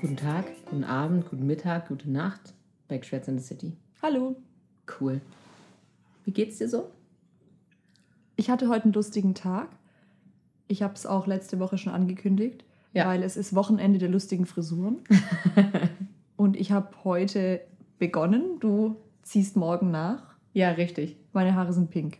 Guten Tag, guten Abend, guten Mittag, gute Nacht bei Geschwätz in the City. Hallo. Cool. Wie geht's dir so? Ich hatte heute einen lustigen Tag. Ich habe es auch letzte Woche schon angekündigt, Ja. weil es ist Wochenende der lustigen Frisuren. Und ich habe heute begonnen. Du ziehst morgen nach. Ja, richtig. Meine Haare sind pink.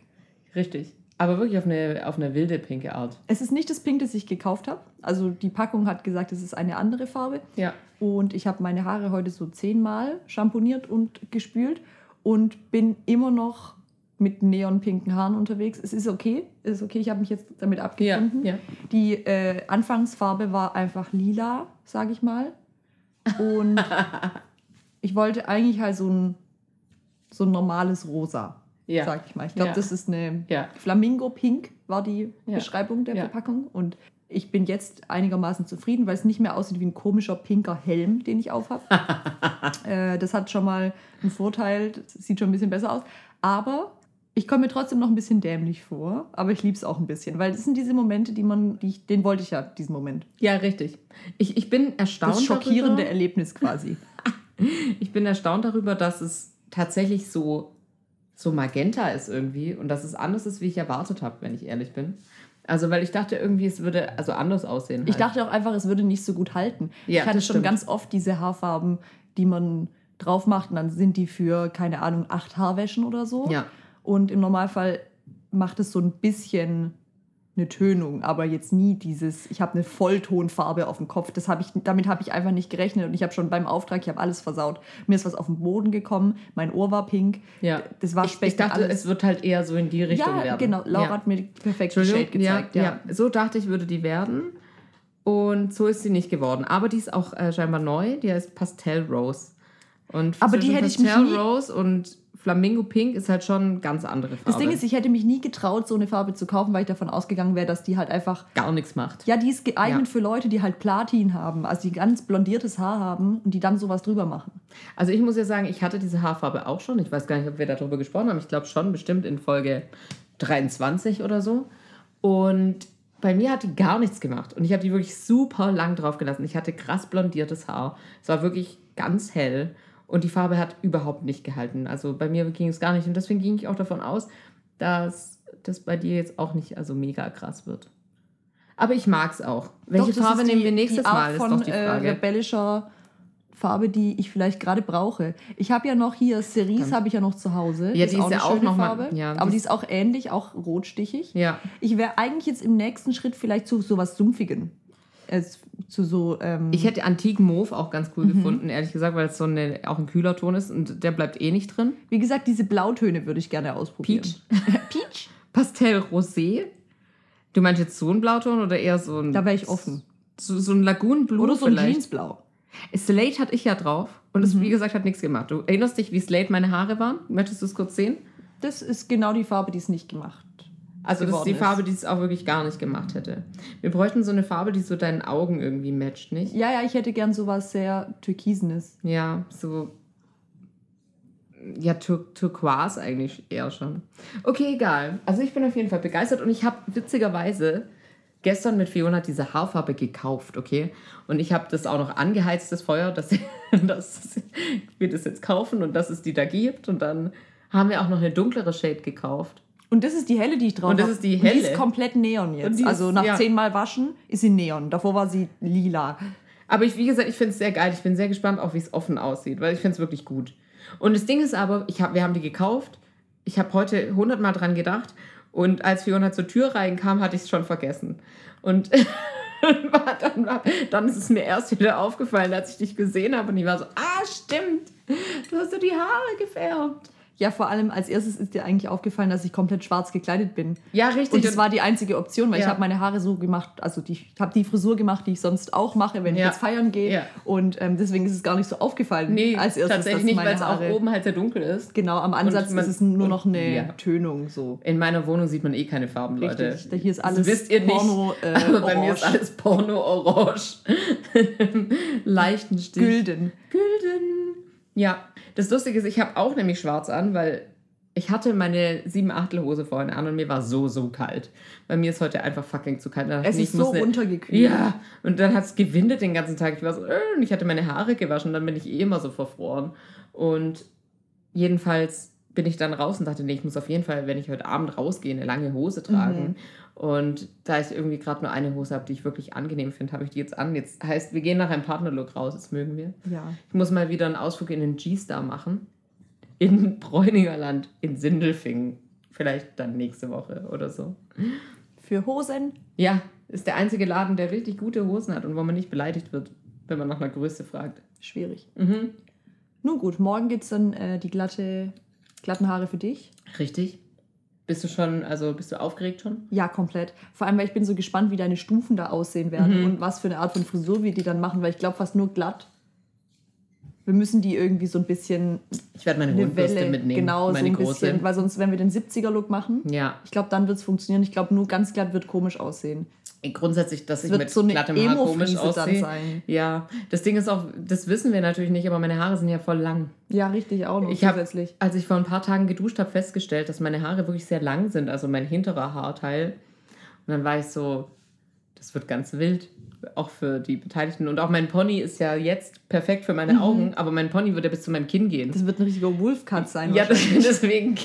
Richtig. Aber wirklich auf eine, auf eine wilde pinke Art. Es ist nicht das Pink, das ich gekauft habe. Also die Packung hat gesagt, es ist eine andere Farbe. Ja. Und ich habe meine Haare heute so zehnmal schamponiert und gespült und bin immer noch mit neonpinken Haaren unterwegs. Es ist okay, es ist okay. Ich habe mich jetzt damit abgefunden. Ja, ja. Die äh, Anfangsfarbe war einfach lila, sage ich mal. Und ich wollte eigentlich halt so ein, so ein normales Rosa, Ja. sag ich mal. Ich glaube, Ja. das ist eine Ja. Flamingo Pink, war die. Beschreibung der. Verpackung. Und ich bin jetzt einigermaßen zufrieden, weil es nicht mehr aussieht wie ein komischer pinker Helm, den ich aufhab. äh, das hat schon mal einen Vorteil, das sieht schon ein bisschen besser aus. Aber ich komme mir trotzdem noch ein bisschen dämlich vor, aber ich liebe es auch ein bisschen, weil das sind diese Momente, die man, die ich, den wollte ich ja, diesen Moment. Ja, richtig. Ich, ich bin erstaunt. Das schockierende darüber, Erlebnis quasi. ich bin erstaunt darüber, dass es tatsächlich so, so magenta ist irgendwie und dass es anders ist, wie ich erwartet habe, wenn ich ehrlich bin. Also, weil ich dachte irgendwie, es würde also anders aussehen. Ich halt. dachte auch einfach, es würde nicht so gut halten. Ja, ich hatte schon stimmt. ganz oft diese Haarfarben, die man drauf macht und dann sind die für, keine Ahnung, acht Haarwäschen oder so. Ja. Und im Normalfall macht es so ein bisschen eine Tönung, aber jetzt nie dieses, ich habe eine Volltonfarbe auf dem Kopf. Das hab ich, damit habe ich einfach nicht gerechnet und ich habe schon beim Auftrag, ich habe alles versaut. Mir ist was auf den Boden gekommen, mein Ohr war pink. Ja. Das war ich, Speck ich dachte, alles. es wird halt eher so in die Richtung ja, werden. genau. Laura ja. hat mir die perfekte Shade gezeigt. ja, ja. so dachte ich, würde die werden. Und so ist sie nicht geworden. Aber die ist auch äh, scheinbar neu. Die heißt Pastel Rose. Und Aber die hätte ich mich Pastel nie- Rose und Flamingo Pink ist halt schon eine ganz andere Farbe. Das Ding ist, ich hätte mich nie getraut, so eine Farbe zu kaufen, weil ich davon ausgegangen wäre, dass die halt einfach gar nichts macht. Ja, die ist geeignet Ja. für Leute, die halt Platin haben, also die ganz blondiertes Haar haben und die dann sowas drüber machen. Also ich muss ja sagen, ich hatte diese Haarfarbe auch schon. Ich weiß gar nicht, ob wir darüber gesprochen haben. Ich glaube schon, bestimmt in Folge 23 oder so. Und bei mir hat die gar nichts gemacht. Und ich habe die wirklich super lang drauf gelassen. Ich hatte krass blondiertes Haar. Es war wirklich ganz hell. Und die Farbe hat überhaupt nicht gehalten. Also bei mir ging es gar nicht. Und deswegen ging ich auch davon aus, dass das bei dir jetzt auch nicht also mega krass wird. Aber ich mag es auch. Welche Doch, Farbe ist nehmen die- wir nächstes die Art Mal, ist von, doch die Äh, Frage. rebellischer Farbe, die ich vielleicht gerade brauche. Ich habe ja noch hier Cerise, habe ich ja noch zu Hause. Ja, Das die ist eine ja auch noch mal- Farbe. ja, aber die die ist- ist auch ähnlich, auch rotstichig. ja. Ich wäre eigentlich jetzt im nächsten Schritt vielleicht zu sowas Sumpfigen. Es, zu so. Ähm, Ich hätte antiken Mauve auch ganz cool gefunden, ehrlich gesagt, weil es so eine, auch ein kühler Ton ist und der bleibt eh nicht drin. wie gesagt, diese Blautöne würde ich gerne ausprobieren. Peach. Peach? Pastell Rosé. Du meinst jetzt so ein Blauton oder eher so ein. Da wäre ich offen. So, so ein Lagoon Blue Oder so ein vielleicht. Jeansblau. Slate hatte ich ja drauf und es, wie gesagt, hat nichts gemacht. Du erinnerst dich, wie Slate meine Haare waren? Möchtest du es kurz sehen? Das ist genau die Farbe, die es nicht gemacht Also, das ist die geworden Farbe, die es auch wirklich gar nicht gemacht hätte. Wir bräuchten so eine Farbe, die so deinen Augen irgendwie matcht, nicht? Ja, ja, ich hätte gern sowas sehr Türkisenes. Ja, so. Ja, Tur Turquoise eigentlich eher schon. Okay, egal. Also ich bin auf jeden Fall begeistert und ich habe witzigerweise gestern mit Fiona diese Haarfarbe gekauft, okay? Und ich habe das auch noch angeheizt, das Feuer, dass, dass wir das jetzt kaufen und dass es die da gibt. Und dann haben wir auch noch eine dunklere Shade gekauft. Und das ist die helle, die ich drauf Und das hab. ist die Und die helle. ist komplett Neon jetzt. die Also ist- nach ja. zehnmal Waschen ist sie Neon. Davor war sie lila. Aber ich, wie gesagt, ich finde es sehr geil. Ich bin sehr gespannt, auch wie es offen aussieht, weil ich finde es wirklich gut. Und das Ding ist aber, ich hab, wir haben die gekauft. Ich habe heute hundertmal dran gedacht. Und als Fiona zur Tür reinkam, hatte ich es schon vergessen. Und dann, war, dann ist es mir erst wieder aufgefallen, als ich dich gesehen habe. Und ich war so, ah, stimmt. Du hast dir die Haare gefärbt. Ja, vor allem als erstes ist dir eigentlich aufgefallen, dass ich komplett schwarz gekleidet bin. Ja, richtig. Und das war die einzige Option, weil ich Ja. habe meine Haare so gemacht, also die, ich habe die Frisur gemacht, die ich sonst auch mache, wenn ich Ja. jetzt feiern gehe. Ja. Und ähm, deswegen ist es gar nicht so aufgefallen nee, als erstes, tatsächlich nicht, weil es auch oben halt sehr dunkel ist. Genau, am Ansatz man- ist es nur und- noch eine. Tönung so. In meiner Wohnung sieht man eh keine Farben, Leute. Richtig. Hier ist Das alles wisst ihr nicht. Porno, äh, Aber bei mir ist orange. alles Porno-Orange. Leichten Stich. Gülden. Gülden. Ja, das Lustige ist, ich habe auch nämlich schwarz an, weil Ich hatte meine 7 Achtel Hose vorhin an und mir war so, so kalt. Bei mir ist heute einfach fucking zu kalt. Es ist so runtergekühlt. Ja, und dann hat es gewindet den ganzen Tag. Ich war so, äh, und ich hatte meine Haare gewaschen, dann bin ich eh immer so verfroren. Und jedenfalls bin ich dann raus und dachte, nee, ich muss auf jeden Fall, wenn ich heute Abend rausgehe, eine lange Hose tragen. Mhm. Und da ich irgendwie gerade nur eine Hose habe, die ich wirklich angenehm finde, habe ich die jetzt an. Jetzt heißt, wir gehen nach einem Partnerlook raus, das mögen wir. Ja. Ich muss mal wieder einen Ausflug in den G-Star machen. In Bräuningerland, in Sindelfingen. Vielleicht dann nächste Woche oder so. Für Hosen? Ja, ist der einzige Laden, der richtig gute Hosen hat und wo man nicht beleidigt wird, wenn man nach einer Größe fragt. Schwierig. Mhm. Nun gut, morgen gibt es dann äh, die glatte, glatten Haare für dich. Richtig. Bist du schon, also bist du aufgeregt schon? Ja, komplett. Vor allem, weil ich bin so gespannt, wie deine Stufen da aussehen werden Mhm. und was für eine Art von Frisur wir die dann machen, weil ich glaube fast nur glatt. Wir müssen die irgendwie so ein bisschen Ich werde meine Welle, mitnehmen. genau, meine so ein große. bisschen, weil sonst, wenn wir den 70er-Look machen, Ja, ich glaube, dann wird es funktionieren. Ich glaube, nur ganz glatt wird komisch aussehen. Grundsätzlich, dass ich mit so glattem Haar komisch aussehe. Ja, das Ding ist auch, das wissen wir natürlich nicht, aber meine Haare sind ja voll lang. Ja, richtig, auch noch Ich habe, als ich vor ein paar Tagen geduscht habe, festgestellt, dass meine Haare wirklich sehr lang sind, also mein hinterer Haarteil. Und dann war ich so, das wird ganz wild, auch für die Beteiligten. Und auch mein Pony ist ja jetzt perfekt für meine Augen, aber mein Pony wird ja bis zu meinem Kinn gehen. Mhm. Das wird ein richtiger Wolfcut sein. Ja, deswegen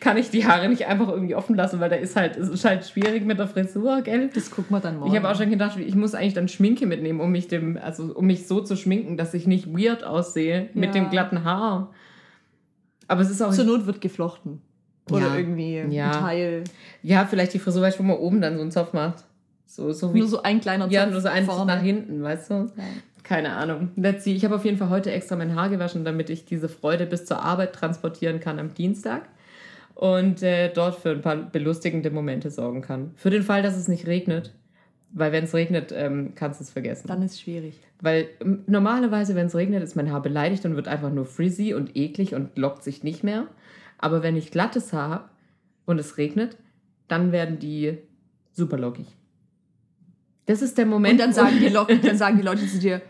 kann ich die Haare nicht einfach irgendwie offen lassen, weil da ist halt, es ist halt schwierig mit der Frisur, gell? das gucken wir dann morgen. Ich habe auch schon gedacht, ich muss eigentlich dann Schminke mitnehmen, um mich dem, also um mich so zu schminken, dass ich nicht weird aussehe mit Ja. dem glatten Haar. Aber es ist auch Zur Not wird geflochten. Oder Ja. irgendwie Ja. ein Teil. ja vielleicht die Frisur, weißt du, wo man oben dann so einen Zopf macht. So, so Nur so ein kleiner ja, Zopf nur so vorne. nach hinten, weißt du? Ja. Keine Ahnung. Let's see. Ich habe auf jeden Fall heute extra mein Haar gewaschen, damit ich diese Freude bis zur Arbeit transportieren kann am Dienstag und äh, dort für ein paar belustigende Momente sorgen kann. Für den Fall, dass es nicht regnet, weil wenn es regnet, ähm, kannst du es vergessen. Dann ist es schwierig. Weil ähm, normalerweise, wenn es regnet, ist mein Haar beleidigt und wird einfach nur frizzy und eklig und lockt sich nicht mehr. Aber wenn ich glattes Haar habe und es regnet, dann werden die super lockig. Das ist der Moment. Und dann sagen, die Locken, dann sagen die Leute zu dir,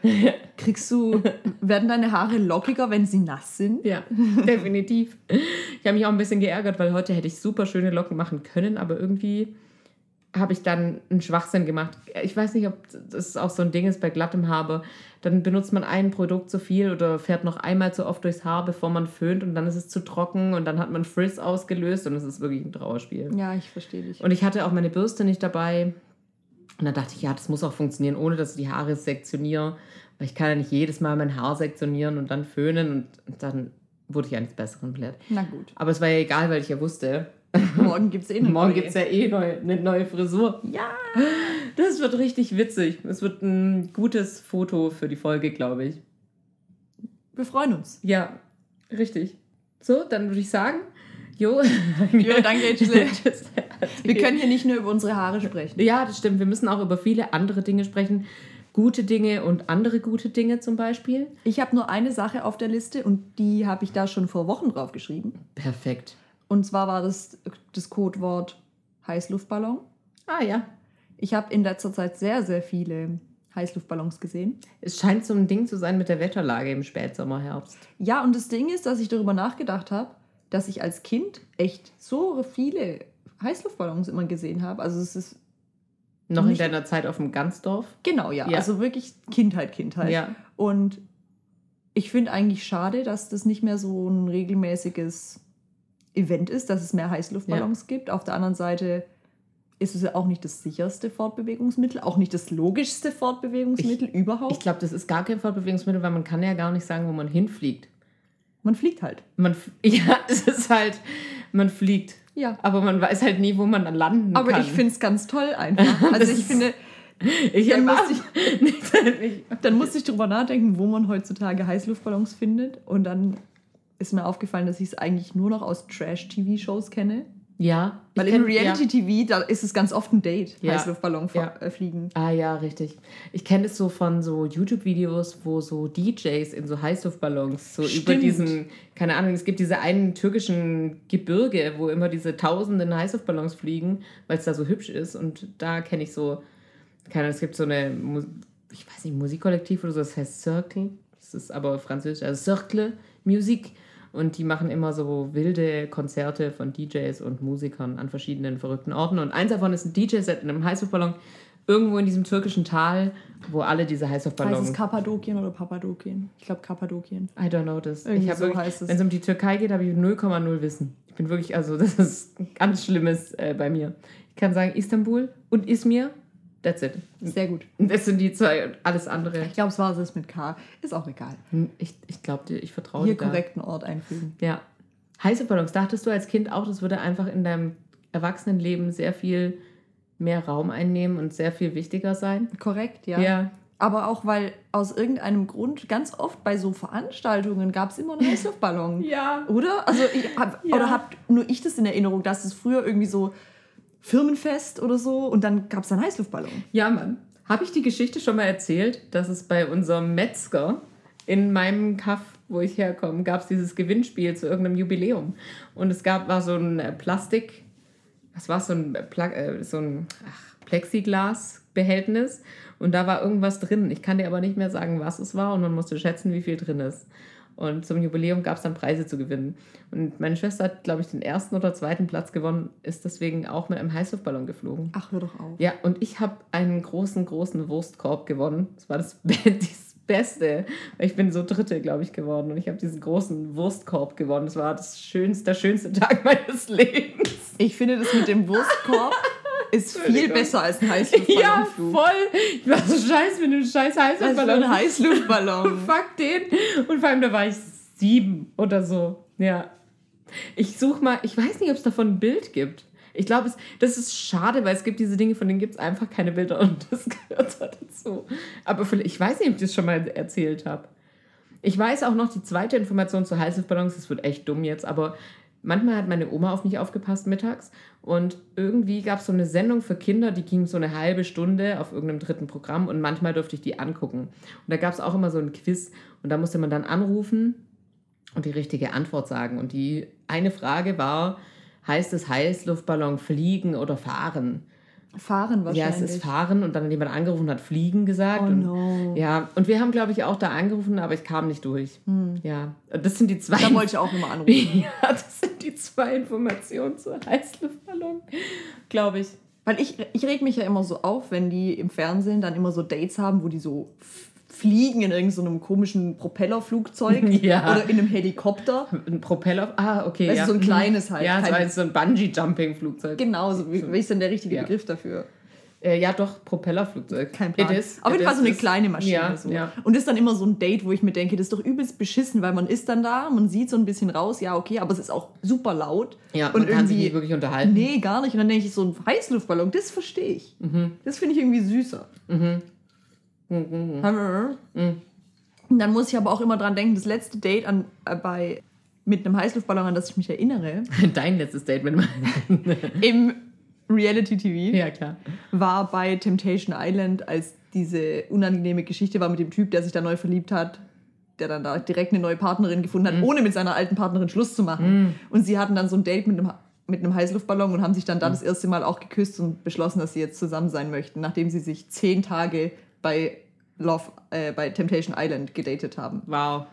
kriegst du, werden deine Haare lockiger, wenn sie nass sind? Ja, definitiv. Ich habe mich auch ein bisschen geärgert, weil heute hätte ich super schöne Locken machen können, aber irgendwie habe ich dann einen Schwachsinn gemacht. Ich weiß nicht, ob das auch so ein Ding ist bei glattem Haar, aber dann benutzt man ein Produkt zu viel oder fährt noch einmal zu oft durchs Haar, bevor man föhnt und dann ist es zu trocken und dann hat man Frizz ausgelöst und es ist wirklich ein Trauerspiel. Ja, ich verstehe dich. Und ich hatte auch meine Bürste nicht dabei. Und dann dachte ich, ja, das muss auch funktionieren, ohne dass ich die Haare sektioniere. Weil ich kann ja nicht jedes Mal mein Haar sektionieren und dann föhnen. Und, und dann wurde ich eines Besseren belehrt. Na gut. Aber es war ja egal, weil ich ja wusste, Morgen gibt es eh eine morgen neue. gibt es ja eh neu, eine neue Frisur. Ja. Das wird richtig witzig. Es wird ein gutes Foto für die Folge, glaube ich. Wir freuen uns. Ja, richtig. So, dann würde ich sagen, jo. Jo, danke. Tschüss. Wir können hier nicht nur über unsere Haare sprechen. Ja, das stimmt. Wir müssen auch über viele andere Dinge sprechen. Gute Dinge und andere gute Dinge zum Beispiel. Ich habe nur eine Sache auf der Liste und die habe ich da schon vor Wochen drauf geschrieben. Perfekt. Und zwar war das das Codewort Heißluftballon. Ah ja. Ich habe in letzter Zeit sehr, sehr viele Heißluftballons gesehen. Es scheint so ein Ding zu sein mit der Wetterlage im Spätsommer, Herbst. Ja, und das Ding ist, dass ich darüber nachgedacht habe, dass ich als Kind echt so viele Heißluftballons immer gesehen habe. Also es ist Noch in Nicht- deiner Zeit auf dem Ganzdorf. genau, ja, Ja. also wirklich Kindheit, Kindheit. Ja. Und ich finde eigentlich schade, dass das nicht mehr so ein regelmäßiges Event ist, dass es mehr Heißluftballons gibt. Auf der anderen Seite ist es ja auch nicht das sicherste Fortbewegungsmittel, auch nicht das logischste Fortbewegungsmittel überhaupt. Ich glaube, das ist gar kein Fortbewegungsmittel, weil man kann ja gar nicht sagen, wo man hinfliegt. Man fliegt halt. Man, ja, es ist halt, man fliegt. Ja. Aber man weiß halt nie, wo man dann landen Aber kann. ich finde es ganz toll einfach. Also ich finde, ich dann muss ich- nicht, dann musste ich drüber nachdenken, wo man heutzutage Heißluftballons findet. Und dann ist mir aufgefallen, dass ich es eigentlich nur noch aus Trash-TV-Shows kenne. Ja. Weil im ja. Reality-TV, da ist es ganz oft ein Date, Ja. Heißluftballon Ja. äh, fliegen. Ah ja, richtig. Ich kenne es so von so YouTube-Videos, wo so DJs in so Heißluftballons so über Stimmt. diesen, keine Ahnung, es gibt diese einen türkischen Gebirge, wo immer diese tausenden Heißluftballons fliegen, weil es da so hübsch ist. Und da kenne ich so, keine Ahnung, es gibt so eine, ich weiß nicht, Musikkollektiv oder so, das heißt Circle. Das ist aber französisch, also Circle Music. Und die machen immer so wilde Konzerte von DJs und Musikern an verschiedenen verrückten Orten. Und eins davon ist ein DJ-Set in einem Heißluftballon irgendwo in diesem türkischen Tal, wo alle diese Heißt Heißluftballons. es Kappadokien oder Papadokien? Ich glaube Kappadokien. I don't know this. Irgendwie so wirklich, heißt es. Wenn es um die Türkei geht, habe ich 0,0 Wissen. Ich bin wirklich, also das ist ganz Schlimmes äh, bei mir. Ich kann sagen Istanbul und Izmir. That's it. Sehr gut. Das sind die zwei und alles andere. Ich glaube, es war es mit K. Ist auch egal. Ich, ich glaube dir, ich vertraue Hier dir. da. korrekten Ort einfügen. Ja. Heiße Ballons. Dachtest du als Kind auch, das würde einfach in deinem Erwachsenenleben sehr viel mehr Raum einnehmen und sehr viel wichtiger sein? Korrekt, ja. Ja. Aber auch, weil aus irgendeinem Grund ganz oft bei so Veranstaltungen gab es immer einen Heißluftballon. Ja. Oder? Also, ich hab, Ja. oder habt nur ich das in Erinnerung, dass es früher irgendwie so Firmenfest oder so und dann gab es einen Heißluftballon. Ja, Mann. Habe ich die Geschichte schon mal erzählt, dass es bei unserem Metzger in meinem Kaff, wo ich herkomme, gab es dieses Gewinnspiel zu irgendeinem Jubiläum. Und es gab, war so ein äh, Plastik, was war so ein, Pla äh, so ein Plexiglasbehältnis. Und da war irgendwas drin. Ich kann dir aber nicht mehr sagen, was es war. Und man musste schätzen, wie viel drin ist. Und zum Jubiläum gab es dann Preise zu gewinnen. Und meine Schwester hat, glaube ich, den ersten oder zweiten Platz gewonnen, ist deswegen auch mit einem Heißluftballon geflogen. Ach, hör doch auf. Ja, und ich habe einen großen, großen Wurstkorb gewonnen. Das war das, das Beste. Ich bin so Dritte, glaube ich, geworden. Und ich habe diesen großen Wurstkorb gewonnen. Das war das schönste, der schönste Tag meines Lebens. Ich finde, das mit dem Wurstkorb ist viel besser als ein Ja, Heißluftballonflug. voll. Ich war so scheiße mit dem scheiß Heißluftballon. ein Heißluftballon. Fuck den. Und vor allem, da war ich sieben oder so. Ja. Ich suche mal, ich weiß nicht, ob es davon ein Bild gibt. Ich glaube, das ist schade, weil es gibt diese Dinge, von denen gibt es einfach keine Bilder und das gehört da dazu. Aber ich weiß nicht, ob ich das schon mal erzählt habe. Ich weiß auch noch die zweite Information zu Heißluftballons, das wird echt dumm jetzt, aber manchmal hat meine Oma auf mich aufgepasst mittags und irgendwie gab es so eine Sendung für Kinder, die ging so eine halbe Stunde auf irgendeinem dritten Programm und manchmal durfte ich die angucken. Und da gab es auch immer so ein Quiz und da musste man dann anrufen und die richtige Antwort sagen. Und die eine Frage war, heißt es Heißluftballon fliegen oder fahren? Fahren Ja, wahrscheinlich. es ist fahren und dann hat jemand angerufen und hat fliegen gesagt. Oh und, no. Ja, und wir haben, glaube ich, auch da angerufen, aber ich kam nicht durch. Ja, das sind die zwei. Da wollte ich auch immer anrufen. ja, das sind die zwei Informationen zur Heißluftballon, glaube ich. Weil ich, ich reg mich ja immer so auf, wenn die im Fernsehen dann immer so Dates haben, wo die so fliegen in irgendeinem so einem komischen Propellerflugzeug Ja. oder in einem Helikopter. Ein Propeller. Ah, okay. Also ja. so ein kleines halt, Ja, so ein, so ein Bungee-Jumping-Flugzeug. Genau, so wie, wie ist denn der richtige Ja. Begriff dafür? Äh, ja, doch, Propellerflugzeug. Kein Plan. Is, Auf jeden Fall so eine kleine Maschine. Ja, so. ja. Und das ist dann immer so ein Date, wo ich mir denke, das ist doch übelst beschissen, weil man ist dann da, man sieht so ein bisschen raus, ja, okay, aber es ist auch super laut. Ja, und man kann sich nicht wirklich unterhalten. Nee, gar nicht. Und dann denke ich, so ein Heißluftballon, das verstehe ich. Mhm. Das finde ich irgendwie süßer. Mhm. Und dann muss ich aber auch immer dran denken, das letzte Date an, äh, bei, mit einem Heißluftballon, an das ich mich erinnere, Dein letztes Statement. im Reality-TV, ja, klar. war bei Temptation Island, als diese unangenehme Geschichte war mit dem Typ, der sich da neu verliebt hat, der dann da direkt eine neue Partnerin gefunden hat, ohne mit seiner alten Partnerin Schluss zu machen. Und sie hatten dann so ein Date mit einem, mit einem Heißluftballon und haben sich dann da das erste Mal auch geküsst und beschlossen, dass sie jetzt zusammen sein möchten, nachdem sie sich zehn Tage bei Love, äh, bei Temptation Island gedatet haben. Wow.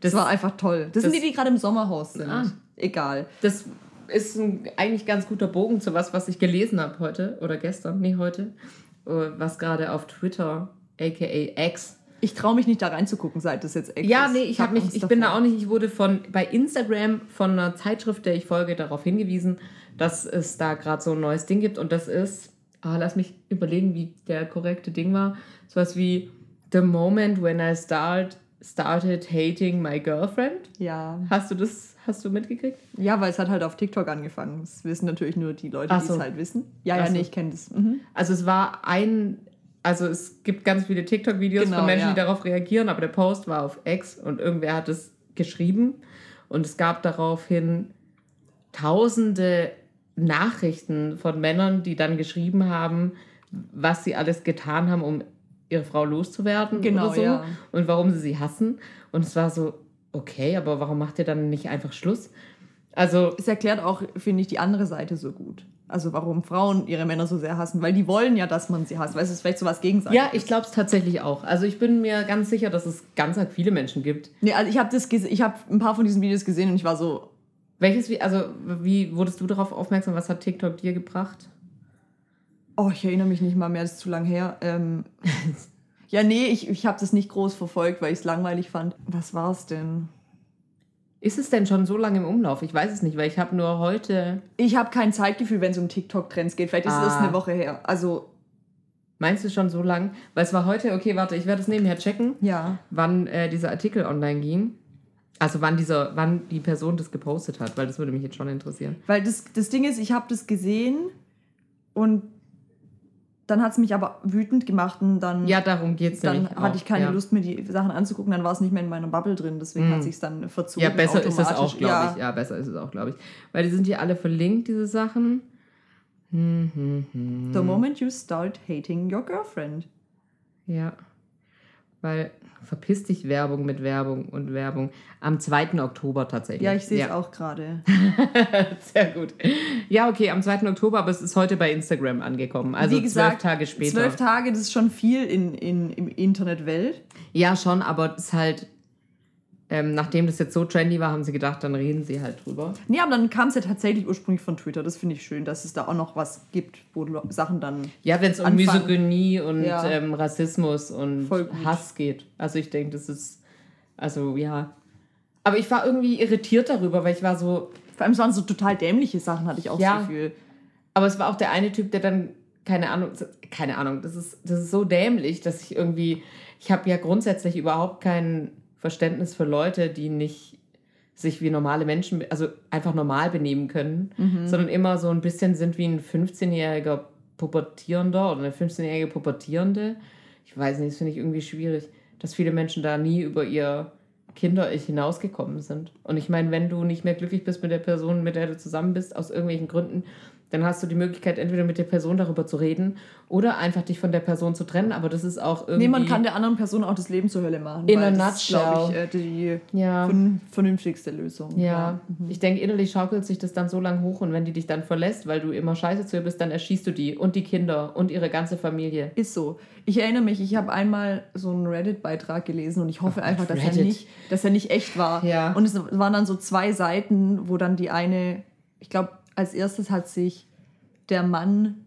Das, war einfach toll. Das, sind das- die, die gerade im Sommerhaus sind. Ah. Egal. Das ist ein eigentlich ganz guter Bogen zu was, was ich gelesen habe heute oder gestern, nee, heute, äh, was gerade auf Twitter, aka X. Ich traue mich nicht da reinzugucken, seit das jetzt echt Ja, nee, ich, hab mich, ich bin da auch nicht, ich wurde von bei Instagram von einer Zeitschrift, der ich folge, darauf hingewiesen, dass es da gerade so ein neues Ding gibt und das ist, ah, lass mich überlegen, wie der korrekte Ding war, sowas wie The moment when I start, started hating my girlfriend. Ja. Hast du das, hast du mitgekriegt? ja, weil es hat halt auf TikTok angefangen. Das wissen natürlich nur die Leute, Ach die so. es halt wissen. Ja, Ach ja, so. nee, ich kenne das. Mhm. Also es war ein, also es gibt ganz viele TikTok-Videos Genau, von Menschen, ja. die darauf reagieren, aber der Post war auf X und irgendwer hat es geschrieben und es gab daraufhin tausende Nachrichten von Männern, die dann geschrieben haben, was sie alles getan haben, um ihre Frau loszuwerden Genau, oder so ja. und warum sie sie hassen. Und es war so, okay, aber warum macht ihr dann nicht einfach Schluss? Also Es erklärt auch, finde ich, die andere Seite so gut. Also warum Frauen ihre Männer so sehr hassen, weil die wollen ja, dass man sie hasst. Weil es ist vielleicht so was Gegenseitiges. Ja, ich glaube es tatsächlich auch. Also ich bin mir ganz sicher, dass es ganz viele Menschen gibt. Nee, also ich habe habe ein paar von diesen Videos gesehen und ich war so, Welches, wie- also wie wurdest du darauf aufmerksam? Was hat TikTok dir gebracht? oh, ich erinnere mich nicht mal mehr, das ist zu lang her. Ähm, ja, nee, ich, ich habe das nicht groß verfolgt, weil ich es langweilig fand. Was war es denn? Ist es denn schon so lange im Umlauf? Ich weiß es nicht, weil ich habe nur heute. Ich habe kein Zeitgefühl, wenn es um TikTok-Trends geht. Vielleicht ist es Ah. eine Woche her. Also, Meinst du schon so lang? Weil es war heute, okay, warte, ich werde es nebenher checken, ja. wann äh, dieser Artikel online ging. Also wann dieser, wann die Person das gepostet hat, weil das würde mich jetzt schon interessieren. Weil das, das Ding ist, ich habe das gesehen und dann hat es mich aber wütend gemacht und dann, Ja, darum geht es dann hatte ich keine ja. Lust mehr, die Sachen anzugucken. Dann war es nicht mehr in meiner Bubble drin. Deswegen Mhm. hat sich dann verzogen. Ja, besser ist es auch, glaube ja. ich. Ja, besser ist es auch, glaube ich. Weil die sind hier alle verlinkt, diese Sachen. Hm, hm, hm. The moment you start hating your girlfriend. Ja. Weil verpiss dich Werbung mit Werbung und Werbung. Am 2. Oktober tatsächlich. Ja, ich sehe es ja. auch gerade. Sehr gut. Ja, okay, am 2. Oktober, aber es ist heute bei Instagram angekommen. Also Wie gesagt, zwölf Tage später. Zwölf Tage, das ist schon viel in, in, im Internetwelt. Ja, schon, aber es ist halt, ähm, nachdem das jetzt so trendy war, haben sie gedacht, dann reden sie halt drüber. Nee, aber dann kam es ja tatsächlich ursprünglich von Twitter. Das finde ich schön, dass es da auch noch was gibt, wo Sachen dann. Ja, wenn es um. Misogynie und Ja. ähm, Rassismus und. Hass geht. Also ich denke, das ist, also ja. Aber ich war irgendwie irritiert darüber, weil ich war so, Vor allem es waren so total dämliche Sachen, hatte ich auch Ja. das Gefühl. aber es war auch der eine Typ, der dann, keine Ahnung, keine Ahnung, das ist, das ist so dämlich, dass ich irgendwie, ich habe ja grundsätzlich überhaupt kein Verständnis für Leute, die nicht sich wie normale Menschen, also einfach normal benehmen können, sondern immer so ein bisschen sind wie ein 15-jähriger Pubertierender oder eine 15-jährige Pubertierende. Ich weiß nicht, das finde ich irgendwie schwierig, dass viele Menschen da nie über ihr Kinder-Ich hinausgekommen sind. Und ich meine, wenn du nicht mehr glücklich bist mit der Person, mit der du zusammen bist, aus irgendwelchen Gründen, dann hast du die Möglichkeit, entweder mit der Person darüber zu reden oder einfach dich von der Person zu trennen. Aber das ist auch irgendwie. Nee, man kann der anderen Person auch das Leben zur Hölle machen. In weil a das ist, glaube ich, nutshell. äh, die Ja. vern- vernünftigste Lösung. Ja, ich denke, innerlich schaukelt sich das dann so lang hoch und wenn die dich dann verlässt, weil du immer scheiße zu ihr bist, dann erschießt du die und die Kinder und ihre ganze Familie. Ist so. Ich erinnere mich, ich habe einmal so einen Reddit-Beitrag gelesen und ich hoffe Oh einfach, dass er, nicht, dass er nicht echt war. Ja. Und es waren dann so zwei Seiten, wo dann die eine, ich glaube, als erstes hat sich der Mann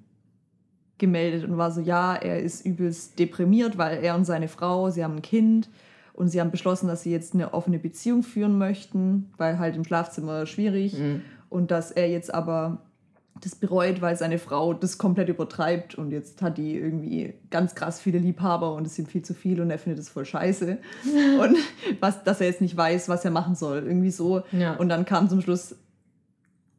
gemeldet und war so, ja, er ist übelst deprimiert, weil er und seine Frau, sie haben ein Kind und sie haben beschlossen, dass sie jetzt eine offene Beziehung führen möchten, weil halt im Schlafzimmer schwierig und dass er jetzt aber das bereut, weil seine Frau das komplett übertreibt und jetzt hat die irgendwie ganz krass viele Liebhaber und es sind viel zu viel und er findet es voll scheiße und was, dass er jetzt nicht weiß, was er machen soll, irgendwie so. Ja. Und dann kam zum Schluss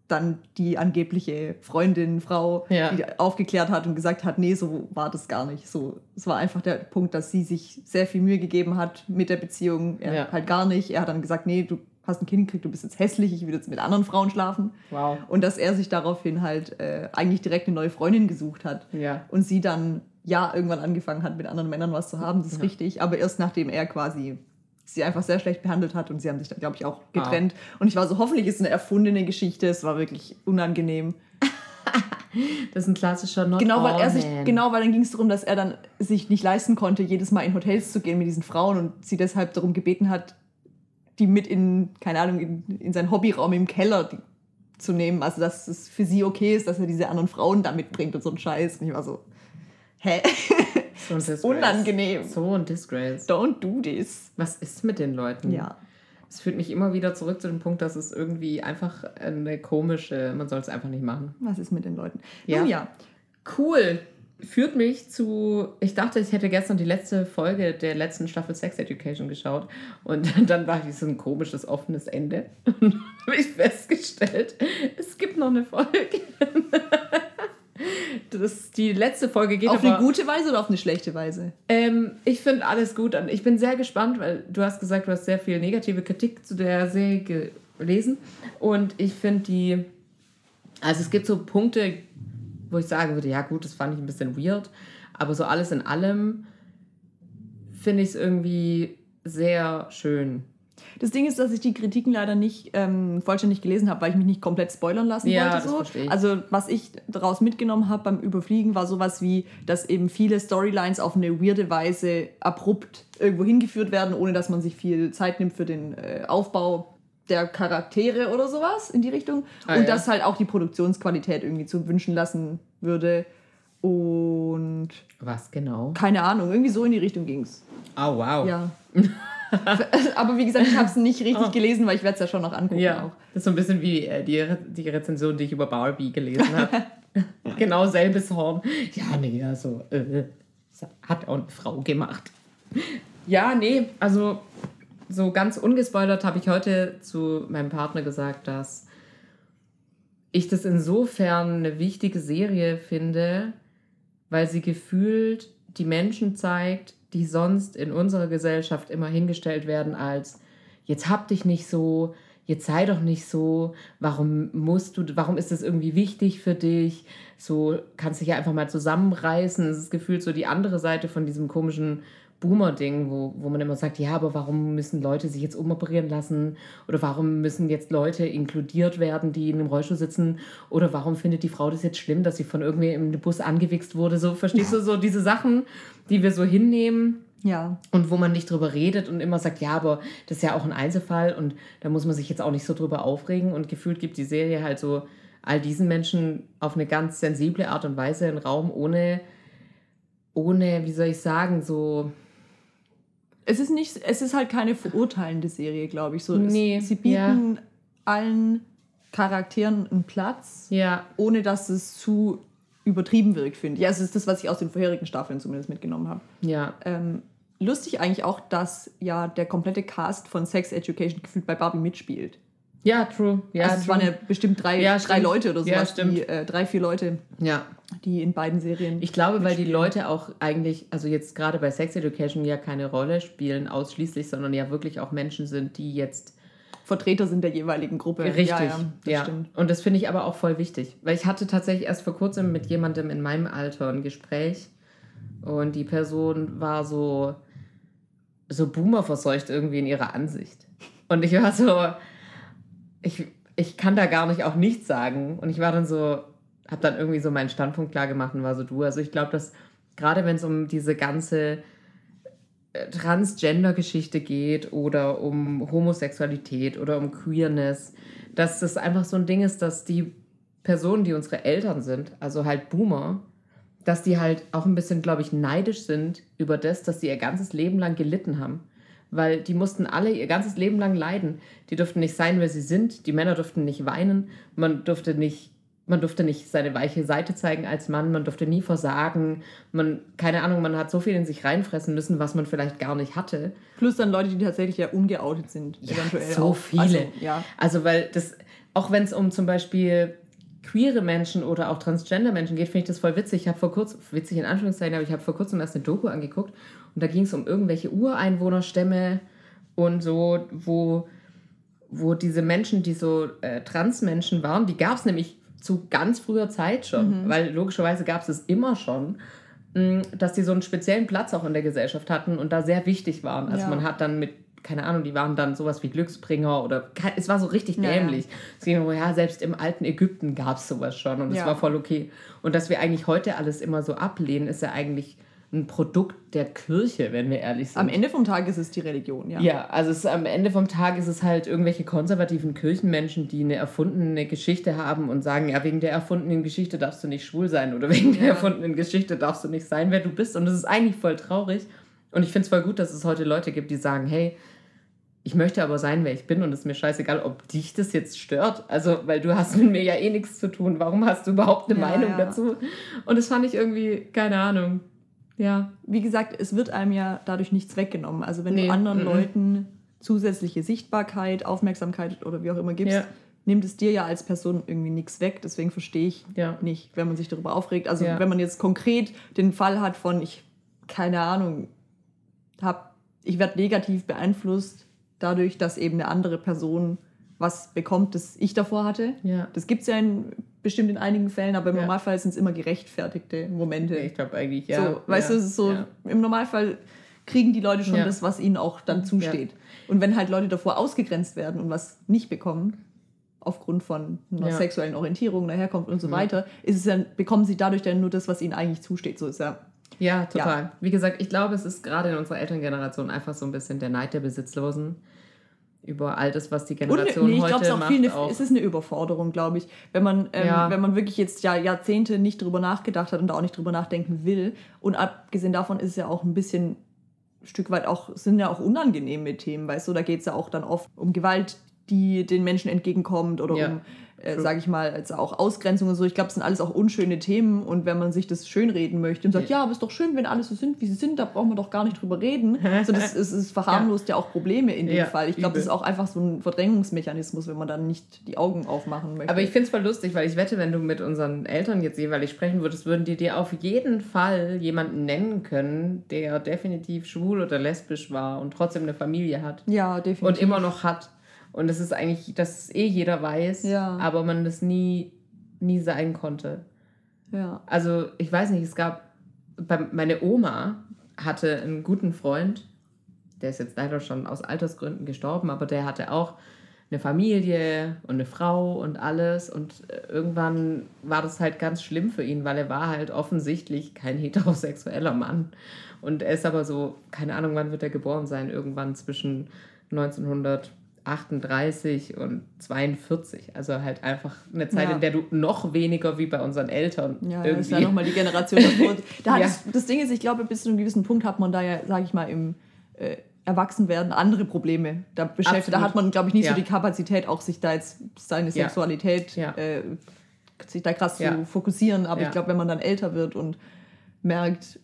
dann die angebliche Freundin, Frau, Ja. die aufgeklärt hat und gesagt hat, nee, so war das gar nicht. So, es war einfach der Punkt, dass sie sich sehr viel Mühe gegeben hat mit der Beziehung. Er Ja. halt gar nicht. Er hat dann gesagt, nee, du hast ein Kind gekriegt, du bist jetzt hässlich, ich will jetzt mit anderen Frauen schlafen. Wow. Und dass er sich daraufhin halt äh, eigentlich direkt eine neue Freundin gesucht hat. Ja. Und sie dann, ja, irgendwann angefangen hat, mit anderen Männern was zu haben, das ist richtig. Aber erst nachdem er quasi sie einfach sehr schlecht behandelt hat und sie haben sich dann, glaube ich, auch getrennt. Und ich war so, hoffentlich ist es eine erfundene Geschichte. Es war wirklich unangenehm. Das ist ein klassischer Not Genau, weil er sich, genau, weil dann ging es darum, dass er dann sich nicht leisten konnte, jedes Mal in Hotels zu gehen mit diesen Frauen und sie deshalb darum gebeten hat, die mit in, keine Ahnung, in, in seinen Hobbyraum im Keller die, zu nehmen. Also, dass es für sie okay ist, dass er diese anderen Frauen da mitbringt und so ein Scheiß. Und ich war so, hä? So ein Disgrace. unangenehm. So ein Disgrace. Don't do this. Was ist mit den Leuten? Ja. Es führt mich immer wieder zurück zu dem Punkt, dass es irgendwie einfach eine komische, man soll es einfach nicht machen. Was ist mit den Leuten? Ja. Nun ja. Cool. Führt mich zu. Ich dachte, ich hätte gestern die letzte Folge der letzten Staffel Sex Education geschaut. Und dann war ich so ein komisches, offenes Ende. Und dann habe ich festgestellt, es gibt noch eine Folge. Das, die letzte Folge geht Auf aber, eine gute Weise oder auf eine schlechte Weise? ähm, ich finde alles gut an. Ich bin sehr gespannt, weil du hast gesagt, du hast sehr viel negative Kritik zu der Serie gelesen. Und ich finde die. Also es gibt so Punkte, wo ich sagen würde, ja gut, das fand ich ein bisschen weird. Aber so alles in allem finde ich es irgendwie sehr schön. Das Ding ist, dass ich die Kritiken leider nicht ähm, vollständig gelesen habe, weil ich mich nicht komplett spoilern lassen Ja, wollte. das So. verstehe ich. Also was ich daraus mitgenommen habe beim Überfliegen, war sowas wie, dass eben viele Storylines auf eine weirde Weise abrupt irgendwo hingeführt werden, ohne dass man sich viel Zeit nimmt für den äh, Aufbau der Charaktere oder sowas in die Richtung. Ah, und ja. dass halt auch die Produktionsqualität irgendwie zu wünschen lassen würde. Und Was genau? keine Ahnung, irgendwie so in die Richtung ging's. Oh, wow. Ja. Aber wie gesagt, ich habe es nicht richtig Oh. gelesen, weil ich werde es ja schon noch angucken. Ja, Auch. das ist so ein bisschen wie äh, die, Re die Rezension, die ich über Barbie gelesen habe. genau selbes Horn. Ja, nee, also, äh, hat auch eine Frau gemacht. Ja, nee, also so ganz ungespoilert habe ich heute zu meinem Partner gesagt, dass ich das insofern eine wichtige Serie finde, weil sie gefühlt die Menschen zeigt, die sonst in unserer Gesellschaft immer hingestellt werden als jetzt hab dich nicht so, jetzt sei doch nicht so, warum musst du, warum ist das irgendwie wichtig für dich? So kannst dich ja einfach mal zusammenreißen. Es ist gefühlt so die andere Seite von diesem komischen Boomer-Ding, wo, wo man immer sagt, ja, aber warum müssen Leute sich jetzt umoperieren lassen? Oder warum müssen jetzt Leute inkludiert werden, die in einem Rollstuhl sitzen? Oder warum findet die Frau das jetzt schlimm, dass sie von irgendwem im Bus angewichst wurde? So, verstehst du, so diese Sachen, die wir so hinnehmen Ja. und wo man nicht drüber redet und immer sagt, ja, aber das ist ja auch ein Einzelfall und da muss man sich jetzt auch nicht so drüber aufregen. Und gefühlt gibt die Serie halt so all diesen Menschen auf eine ganz sensible Art und Weise einen Raum, ohne, ohne, wie soll ich sagen, so. Es ist nicht, es ist halt keine verurteilende Serie, glaube ich. So, Nee, es, sie bieten allen Charakteren einen Platz, Ja, ohne dass es zu übertrieben wirkt, finde ich. Ja, es ist das, was ich aus den vorherigen Staffeln zumindest mitgenommen habe. ja, Ähm, lustig eigentlich auch, dass ja der komplette Cast von Sex Education gefühlt bei Barbie mitspielt. Ja, true. Ja, also es true. waren ja bestimmt drei, Ja, drei. Leute oder Ja, sowas, stimmt. die, äh, drei, vier Leute, ja. die in beiden Serien. Ich glaube, weil die. Leute auch eigentlich, also jetzt gerade bei Sex Education ja keine Rolle spielen ausschließlich, sondern ja wirklich auch Menschen sind, die jetzt Vertreter sind der jeweiligen Gruppe. Richtig, ja, ja. ja, das stimmt. Und das finde ich aber auch voll wichtig, weil ich hatte tatsächlich erst vor kurzem mit jemandem in meinem Alter ein Gespräch und die Person war so so boomerverseucht irgendwie in ihrer Ansicht. Und ich war so ich, ich kann da gar nicht auch nichts sagen und ich war dann so habe dann irgendwie so meinen Standpunkt klar gemacht und war so du, also ich glaube, dass gerade wenn es um diese ganze äh, Transgender-Geschichte geht oder um Homosexualität oder um Queerness, dass das einfach so ein Ding ist, dass die Personen, die unsere Eltern sind, also halt Boomer, dass die halt auch ein bisschen, glaube ich, neidisch sind über das, dass sie ihr ganzes Leben lang gelitten haben. Weil die mussten alle ihr ganzes Leben lang leiden. Die durften nicht sein, wer sie sind. Die Männer durften nicht weinen. Man durfte nicht, man durfte nicht seine weiche Seite zeigen als Mann. Man durfte nie versagen. Man, keine Ahnung, man hat so viel in sich reinfressen müssen, was man vielleicht gar nicht hatte. Plus dann Leute, die tatsächlich ja ungeoutet sind. Ja, eventuell so auch. viele. Also, ja. Also, weil das, auch wenn es um zum Beispiel queere Menschen oder auch Transgender-Menschen geht, finde ich das voll witzig. Ich habe vor kurzem, witzig in Anführungszeichen, aber ich habe vor kurzem erst eine Doku angeguckt und da ging es um irgendwelche Ureinwohnerstämme und so, wo, wo diese Menschen, die so äh, Transmenschen waren, die gab es nämlich zu ganz früher Zeit schon, weil logischerweise gab es es immer schon, mh, dass die so einen speziellen Platz auch in der Gesellschaft hatten und da sehr wichtig waren. Also Ja. man hat dann mit, keine Ahnung, die waren dann sowas wie Glücksbringer oder es war so richtig Ja, ja. dämlich. Es ging so, ja, selbst im alten Ägypten gab es sowas schon und es Ja. war voll okay. Und dass wir eigentlich heute alles immer so ablehnen, ist ja eigentlich ein Produkt der Kirche, wenn wir ehrlich sind. Am Ende vom Tag ist es die Religion, ja. Ja, also es am Ende vom Tag ist es halt irgendwelche konservativen Kirchenmenschen, die eine erfundene Geschichte haben und sagen, ja, wegen der erfundenen Geschichte darfst du nicht schwul sein oder wegen der erfundenen Geschichte darfst du nicht sein, wer du bist. Und das ist eigentlich voll traurig. Und ich finde es voll gut, dass es heute Leute gibt, die sagen, hey, ich möchte aber sein, wer ich bin und es ist mir scheißegal, ob dich das jetzt stört. Also, weil du hast mit mir ja eh nichts zu tun. Warum hast du überhaupt eine Ja, Meinung ja. dazu? Und das fand ich irgendwie, keine Ahnung. Ja. Wie gesagt, es wird einem ja dadurch nichts weggenommen. Also wenn Nee, du anderen mhm. Leuten zusätzliche Sichtbarkeit, Aufmerksamkeit oder wie auch immer gibst, Ja. nimmt es dir ja als Person irgendwie nichts weg. Deswegen verstehe ich Ja. nicht, wenn man sich darüber aufregt. Also Ja. wenn man jetzt konkret den Fall hat von, ich, keine Ahnung, hab, ich werde negativ beeinflusst dadurch, dass eben eine andere Person was bekommt, das ich davor hatte. Ja. Das gibt es ja in, bestimmt in einigen Fällen, aber im Ja. Normalfall sind es immer gerechtfertigte Momente. Ich glaube eigentlich, ja. So, weißt ja, du, so, ja. im Normalfall kriegen die Leute schon Ja. das, was ihnen auch dann zusteht. Und wenn halt Leute davor ausgegrenzt werden und was nicht bekommen, aufgrund von einer Ja. sexuellen Orientierung, einer Herkunft und so Mhm. weiter, ist es ja, bekommen sie dadurch dann nur das, was ihnen eigentlich zusteht. So ist ja. Ja, total. Wie gesagt, ich glaube, es ist gerade in unserer Elterngeneration einfach so ein bisschen der Neid der Besitzlosen über all das, was die Und Generation nee, ich heute glaube, es ist auch macht. viel eine, es ist eine Überforderung, glaube ich. Wenn man, ähm, Ja. wenn man wirklich jetzt ja, Jahrzehnte nicht drüber nachgedacht hat und auch nicht drüber nachdenken will. Und abgesehen davon ist es ja auch ein bisschen ein Stück weit auch, sind ja auch unangenehme Themen, weißt du, da geht es ja auch dann oft um Gewalt, die den Menschen entgegenkommt oder Ja. um, äh, sage ich mal, als auch Ausgrenzung und so. Ich glaube, es sind alles auch unschöne Themen und wenn man sich das schönreden möchte und sagt, ja, aber es ist doch schön, wenn alle so sind, wie sie sind, da brauchen wir doch gar nicht drüber reden. So, das ist, es verharmlost ja. auch Probleme in dem Ja, Fall. Ich glaube, das ist auch einfach so ein Verdrängungsmechanismus, wenn man dann nicht die Augen aufmachen möchte. Aber ich finde es voll lustig, weil ich wette, wenn du mit unseren Eltern jetzt jeweilig sprechen würdest, würden die dir auf jeden Fall jemanden nennen können, der definitiv schwul oder lesbisch war und trotzdem eine Familie hat ja, definitiv. und immer noch hat. Und das ist eigentlich, dass eh jeder weiß, Ja. aber man das nie, nie sein konnte. ja. Also ich weiß nicht, es gab, meine Oma hatte einen guten Freund, der ist jetzt leider schon aus Altersgründen gestorben, aber der hatte auch eine Familie und eine Frau und alles und äh, irgendwann war das halt ganz schlimm für ihn, weil er war halt offensichtlich kein heterosexueller Mann und er ist aber so, keine Ahnung, wann wird er geboren sein, irgendwann zwischen 1938 und 42, also halt einfach eine Zeit, Ja. in der du noch weniger wie bei unseren Eltern Ja, das ist irgendwie ja nochmal die Generation davor. Da Ja. das, das Ding ist, ich glaube, bis zu einem gewissen Punkt hat man da ja, sage ich mal, im äh, Erwachsenwerden andere Probleme. Da, beschäftigt, da hat man, glaube ich, nicht Ja. so die Kapazität, auch sich da jetzt seine. Sexualität. Äh, sich da krass zu fokussieren. Aber ich glaube, wenn man dann älter wird und merkt,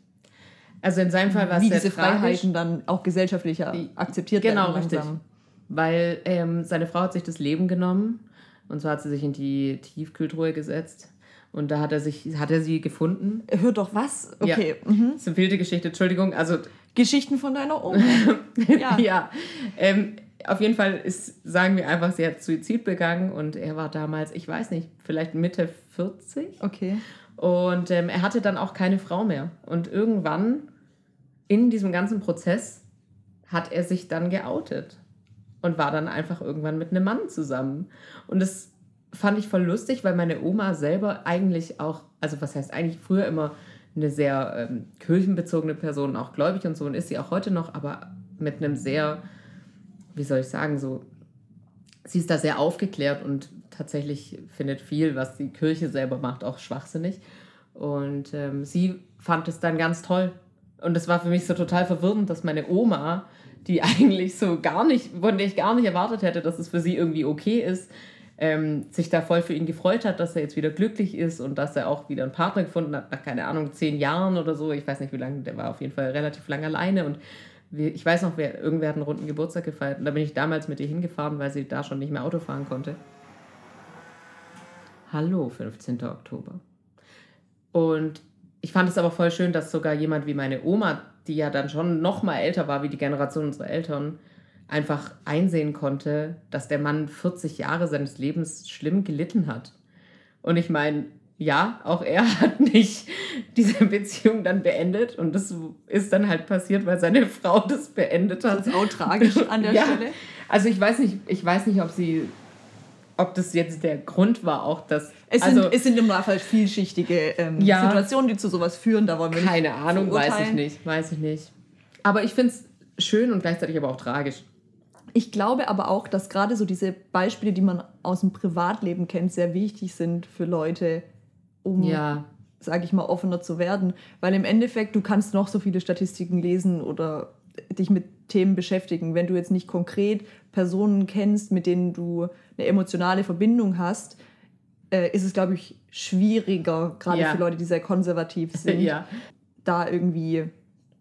Also in seinem Fall war es wie diese tragisch, Freiheiten dann auch gesellschaftlicher akzeptiert Genau, werden. richtig. Weil ähm, seine Frau hat sich das Leben genommen und zwar hat sie sich in die Tiefkühltruhe gesetzt und da hat er sich hat er sie gefunden. Hört doch was? Okay. Ja. Mhm. Das ist eine wilde Geschichte, Entschuldigung. Also Geschichten von deiner Oma. ja, Ja. Ähm, auf jeden Fall ist, sagen wir einfach, sie hat Suizid begangen und er war damals, ich weiß nicht, vielleicht Mitte 40 Okay. Und ähm, er hatte dann auch keine Frau mehr. Und irgendwann in diesem ganzen Prozess hat er sich dann geoutet und war dann einfach irgendwann mit einem Mann zusammen. Und das fand ich voll lustig, weil meine Oma selber eigentlich auch, also was heißt eigentlich früher immer eine sehr ähm, kirchenbezogene Person, auch gläubig und so, und ist sie auch heute noch, aber mit einem sehr, wie soll ich sagen, so, sie ist da sehr aufgeklärt und tatsächlich findet viel, was die Kirche selber macht, auch schwachsinnig. Und ähm, sie fand es dann ganz toll. Und es war für mich so total verwirrend, dass meine Oma, die eigentlich so gar nicht, von der ich gar nicht erwartet hätte, dass es für sie irgendwie okay ist, ähm, sich da voll für ihn gefreut hat, dass er jetzt wieder glücklich ist und dass er auch wieder einen Partner gefunden hat, nach, keine Ahnung, zehn Jahren oder so. Ich weiß nicht, wie lange, der war auf jeden Fall relativ lang alleine. Und wir, ich weiß noch, wer, irgendwer hat einen runden Geburtstag gefeiert. Und da bin ich damals mit ihr hingefahren, weil sie da schon nicht mehr Auto fahren konnte. Hallo, 15. Oktober. Und ich fand es aber voll schön, dass sogar jemand wie meine Oma, die ja dann schon noch mal älter war wie die Generation unserer Eltern, einfach einsehen konnte, dass der Mann 40 Jahre seines Lebens schlimm gelitten hat. Und ich meine, ja, auch er hat nicht diese Beziehung dann beendet und das ist dann halt passiert, weil seine Frau das beendet hat. Das ist auch tragisch an der Ja. Stelle. Also ich weiß nicht, ich weiß nicht, ob sie, ob das jetzt der Grund war, auch dass Es also sind, es sind im Normalfall vielschichtige ähm, Ja. Situationen, die zu sowas führen. Da wollen wir nicht keine Ahnung, weiß ich nicht, weiß ich nicht. Aber ich finde es schön und gleichzeitig aber auch tragisch. Ich glaube aber auch, dass gerade so diese Beispiele, die man aus dem Privatleben kennt, sehr wichtig sind für Leute, um, Ja, sage ich mal, offener zu werden. Weil im Endeffekt, du kannst noch so viele Statistiken lesen oder dich mit Themen beschäftigen. Wenn du jetzt nicht konkret Personen kennst, mit denen du eine emotionale Verbindung hast, äh, ist es, glaube ich, schwieriger, gerade Ja. für Leute, die sehr konservativ sind, ja, da irgendwie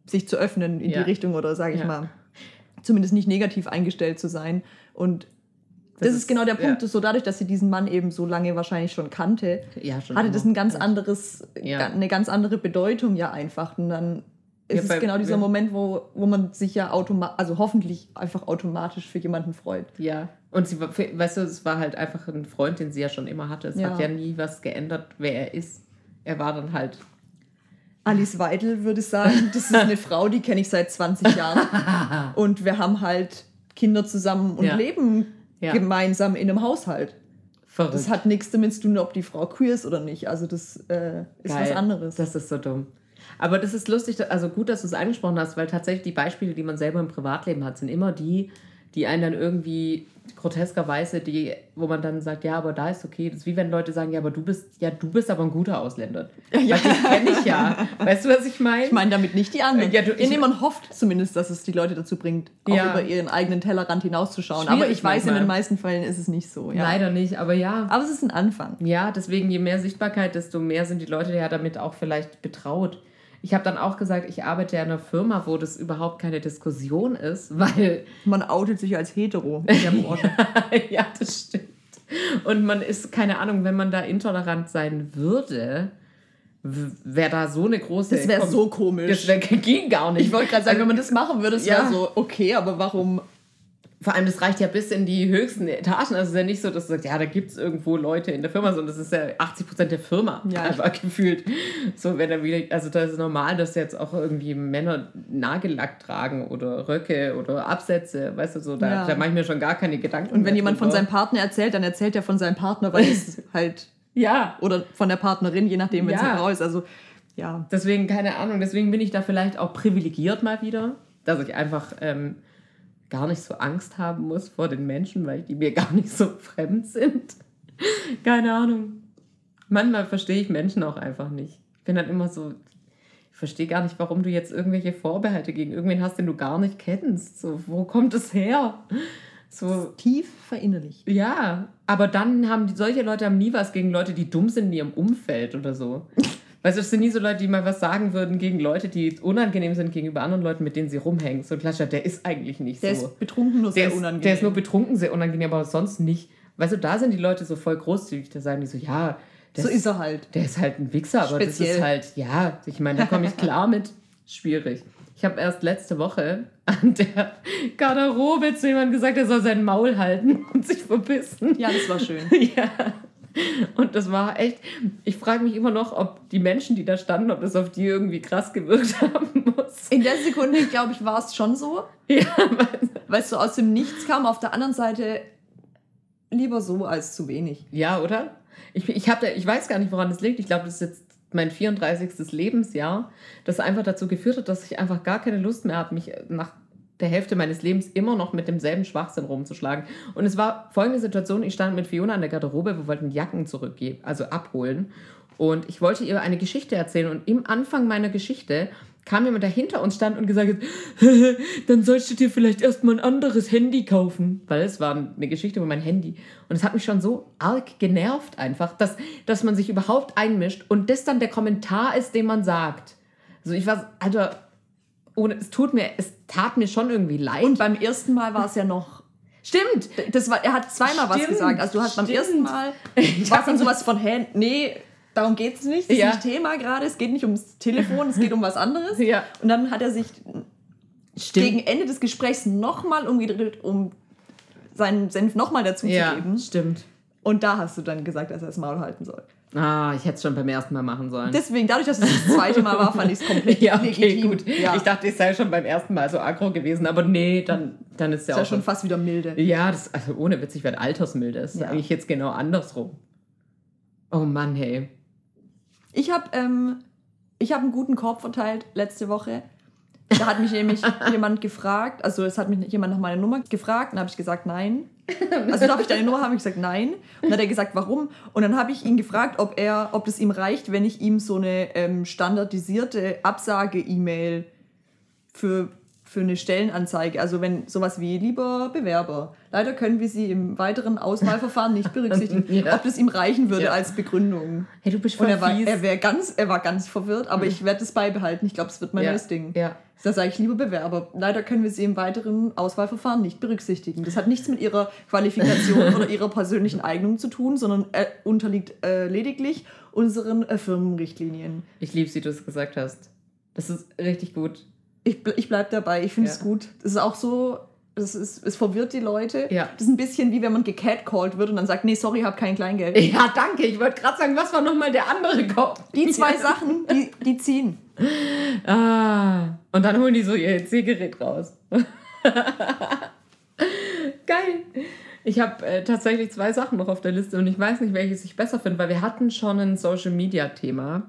sich zu öffnen in Ja. die Richtung oder, sage ich mal, zumindest nicht negativ eingestellt zu sein. Und das, Das ist, ist- genau der Punkt, so dadurch, dass sie diesen Mann eben so lange wahrscheinlich schon kannte, schon. hatte das ein ganz anderes, eine ganz andere Bedeutung ja einfach. Und dann ist Ja, es genau dieser. Moment, wo, wo man sich ja automatisch, also hoffentlich einfach automatisch für jemanden freut. Ja, und sie war, weißt du, es war halt einfach ein Freund, den sie ja schon immer hatte. Es Ja. hat ja nie was geändert, wer er ist. Er war dann halt Alice Weidel würde sagen, das ist eine Frau, die kenne ich seit 20 Jahren. Und wir haben halt Kinder zusammen und Ja. leben gemeinsam in einem Haushalt. Verrückt. Das hat nichts damit zu tun, ob die Frau queer ist oder nicht. Also das äh, ist was Geil. anderes. Das ist so dumm. Aber das ist lustig, also gut, dass du es angesprochen hast, weil tatsächlich die Beispiele, die man selber im Privatleben hat, sind immer die, die einen dann irgendwie groteskerweise, die, wo man dann sagt, ja, aber da ist okay. Das ist wie wenn Leute sagen, ja, aber du bist, ja, du bist aber ein guter Ausländer. Weil das kenne ich ja. Weißt du, was ich meine? Ich meine damit nicht die anderen. Ja, du- Indem man hofft zumindest, dass es die Leute dazu bringt, auch Ja. über ihren eigenen Tellerrand hinauszuschauen. Aber Schwierig ich weiß, in manchmal. den meisten Fällen ist es nicht so. Ja. Leider nicht, aber ja. Aber es ist ein Anfang. Ja, deswegen, je mehr Sichtbarkeit, desto mehr sind die Leute ja damit auch vielleicht betraut. Ich habe dann auch gesagt, ich arbeite ja in einer Firma, wo das überhaupt keine Diskussion ist, weil Man outet sich als hetero in der Branche. ja, das stimmt. Und man ist, keine Ahnung, wenn man da intolerant sein würde, wäre da so eine große. Das wäre so komisch. Das wär, ging gar nicht. Ich wollte gerade sagen, wenn man das machen würde, es Ja. wäre so, okay, aber warum? Vor allem, das reicht ja bis in die höchsten Etagen. Also es ist ja nicht so, dass du sagst, ja, da gibt es irgendwo Leute in der Firma, sondern das ist ja 80 Prozent der Firma. Ja. Einfach gefühlt. So, wenn er wieder, also da ist es normal, dass jetzt auch irgendwie Männer Nagellack tragen oder Röcke oder Absätze, weißt du, so, da, Ja. da mache ich mir schon gar keine Gedanken. Und wenn jemand von seinem Partner erzählt, dann erzählt er von seinem Partner, weil es halt, Ja, oder von der Partnerin, je nachdem, wenn es Ja. Frau ist. Also, ja. Deswegen, keine Ahnung, deswegen bin ich da vielleicht auch privilegiert mal wieder, dass ich einfach ähm, gar nicht so Angst haben muss vor den Menschen, weil die mir gar nicht so fremd sind. keine Ahnung. Manchmal verstehe ich Menschen auch einfach nicht. Ich bin dann immer so, ich verstehe gar nicht, warum du jetzt irgendwelche Vorbehalte gegen irgendwen hast, den du gar nicht kennst. So, wo kommt es her? So, Tief verinnerlicht. ja, aber dann haben die, solche Leute haben nie was gegen Leute, die dumm sind in ihrem Umfeld oder so. Weißt du, es sind nie so Leute, die mal was sagen würden gegen Leute, die unangenehm sind gegenüber anderen Leuten, mit denen sie rumhängen. So ein Klatscher, der ist eigentlich nicht Der so. ist betrunken nur der, sehr ist, unangenehm. der ist nur betrunken sehr unangenehm, aber sonst nicht. Weißt du, da sind die Leute so voll großzügig, da sagen die so, ja, der so ist er halt. der ist halt ein Wichser, aber das Speziell. ist halt, ja, ich meine, da komme ich klar mit. Schwierig. Ich habe erst letzte Woche an der Garderobe zu jemandem gesagt, er soll sein Maul halten und sich verbissen. Ja, das war schön. Ja. Und das war echt, ich frage mich immer noch, ob die Menschen, die da standen, ob das auf die irgendwie krass gewirkt haben muss. In der Sekunde, glaube ich, war es schon so, Ja, weil es so aus dem Nichts kam. Auf der anderen Seite lieber so als zu wenig. ja oder? Ich, ich, hab da, ich weiß gar nicht, woran das liegt. Ich glaube, das ist jetzt mein 34. Lebensjahr, das einfach dazu geführt hat, dass ich einfach gar keine Lust mehr habe, mich nach der Hälfte meines Lebens immer noch mit demselben Schwachsinn rumzuschlagen. Und es war folgende Situation, ich stand mit Fiona an der Garderobe, wir wollten Jacken zurückgeben, also abholen. Und ich wollte ihr eine Geschichte erzählen. Und im Anfang meiner Geschichte kam jemand, der hinter uns stand und gesagt hat, dann sollst du dir vielleicht erstmal ein anderes Handy kaufen. Weil es war eine Geschichte über mein Handy. Und es hat mich schon so arg genervt einfach, dass, dass man sich überhaupt einmischt und das dann der Kommentar ist, den man sagt. Also ich war, Alter, ohne, es tut mir, es tat mir schon irgendwie leid. Und beim ersten Mal war es ja noch. stimmt, Das war, er hat zweimal was Stimmt, gesagt. Also du hast beim stimmt. ersten Mal war es dann sowas von, hä, nee, darum geht es nicht. Das Ja. ist nicht Thema gerade. Es geht nicht ums Telefon, es geht um was anderes. Ja. Und dann hat er sich stimmt. gegen Ende des Gesprächs nochmal umgedreht, um seinen Senf nochmal dazu ja, zu geben. stimmt. Und da hast du dann gesagt, dass er das Maul halten soll. Ah, ich hätte es schon beim ersten Mal machen sollen. Deswegen, dadurch, dass es das zweite Mal war, fand ich es komplett ja, okay, legitim. gut. Ja. Ich dachte, ich sei schon beim ersten Mal so aggro gewesen, aber nee, dann, dann ist ja ist auch ja schon fast wieder milde. Ja, das, also ohne Witz, ich werde altersmilde. Das ist Ja. eigentlich jetzt genau andersrum. Oh Mann, hey. Ich habe ähm, ich hab einen guten Korb verteilt letzte Woche. Da hat mich nämlich jemand gefragt, also es hat mich jemand nach meiner Nummer gefragt und habe ich gesagt, nein. Also darf ich deine Nummer haben? Ich gesagt, nein. Und dann hat er gesagt, warum? Und dann habe ich ihn gefragt, ob er, ob es ihm reicht, wenn ich ihm so eine ähm, standardisierte Absage-E-Mail für, für eine Stellenanzeige, also wenn sowas wie lieber Bewerber, leider können wir Sie im weiteren Auswahlverfahren nicht berücksichtigen, Ja. ob das ihm reichen würde Ja. als Begründung. Hey, du bist Und voll er war, fies. er, ganz, er war ganz verwirrt, aber ich werde es beibehalten. Ich glaube, es wird mein ja. neues Ding. Ja. Da sage ich, liebe Bewerber, leider können wir Sie im weiteren Auswahlverfahren nicht berücksichtigen. Das hat nichts mit Ihrer Qualifikation oder Ihrer persönlichen Eignung zu tun, sondern äh, unterliegt äh, lediglich unseren äh, Firmenrichtlinien. Ich liebe, wie du es gesagt hast. Das ist richtig gut. Ich, ich bleibe dabei, ich finde Ja. es gut. Das ist auch so, Das ist, es verwirrt die Leute. Ja. Das ist ein bisschen wie wenn man gecatcalled wird und dann sagt, nee, sorry, ich habe kein Kleingeld. Ja, danke. Ich wollte gerade sagen, was war nochmal der andere Kopf? Die zwei Sachen, die, die ziehen. Ah, und dann holen die so ihr C-Gerät raus. Geil. Ich habe äh, tatsächlich zwei Sachen noch auf der Liste und ich weiß nicht, welches ich besser finde, weil wir hatten schon ein Social-Media-Thema.